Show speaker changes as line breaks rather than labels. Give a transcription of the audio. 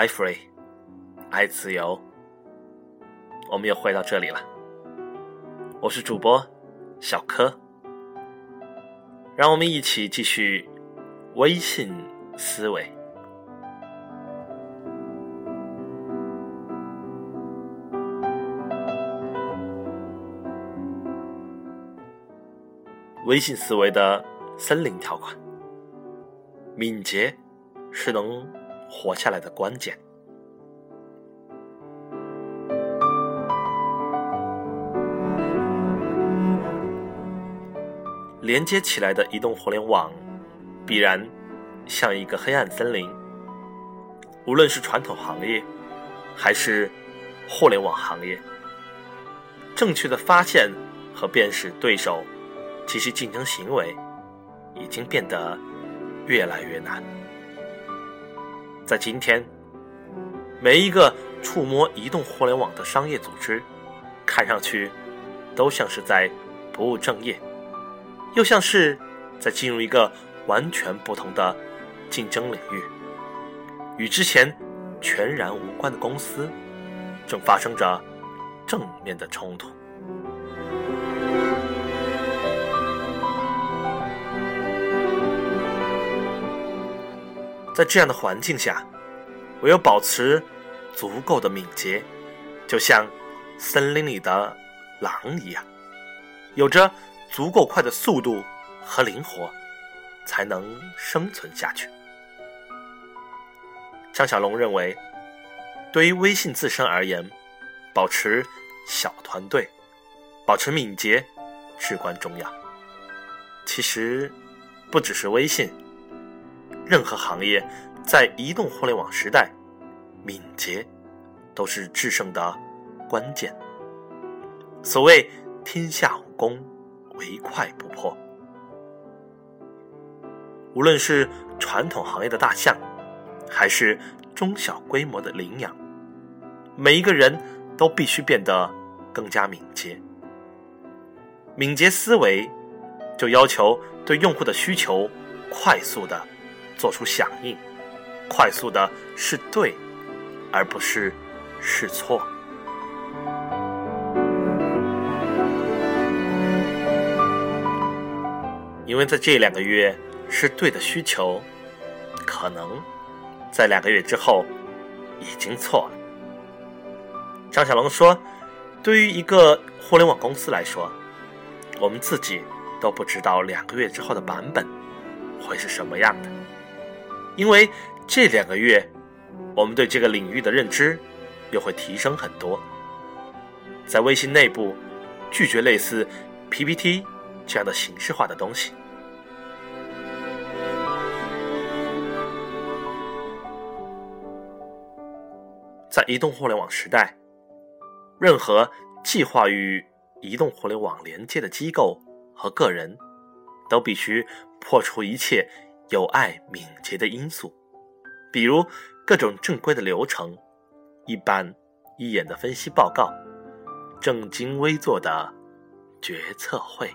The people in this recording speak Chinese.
爱 free，爱自由。我们又回到这里了，我是主播小柯，让我们一起继续微信思维。微信思维的森林条款：敏捷是能活下来的关键。连接起来的移动互联网，必然像一个黑暗森林。无论是传统行业，还是互联网行业，正确的发现和辨识对手及。其，竞争行为已经变得越来越难。在今天，每一个触摸移动互联网的商业组织，看上去都像是在不务正业，又像是在进入一个完全不同的竞争领域，与之前全然无关的公司正发生着正面的冲突。在这样的环境下，唯有保持足够的敏捷，就像森林里的狼一样，有着足够快的速度和灵活，才能生存下去。张小龙认为，对于微信自身而言，保持小团队，保持敏捷至关重要。其实，不只是微信。任何行业在移动互联网时代，敏捷都是制胜的关键。所谓“天下武功，唯快不破”。无论是传统行业的大象，还是中小规模的羚羊，每一个人都必须变得更加敏捷。敏捷思维就要求对用户的需求快速的。做出响应，快速的是对，而不是是错。因为在这两个月是对的需求，可能在两个月之后已经错了。张小龙说：“对于一个互联网公司来说，我们自己都不知道两个月之后的版本会是什么样的。”因为这两个月，我们对这个领域的认知又会提升很多。在微信内部，拒绝类似 PPT 这样的形式化的东西。在移动互联网时代，任何计划与移动互联网连接的机构和个人，都必须破除一切。有爱、敏捷的因素，比如各种正规的流程、一般一眼的分析报告、正襟危坐的决策会。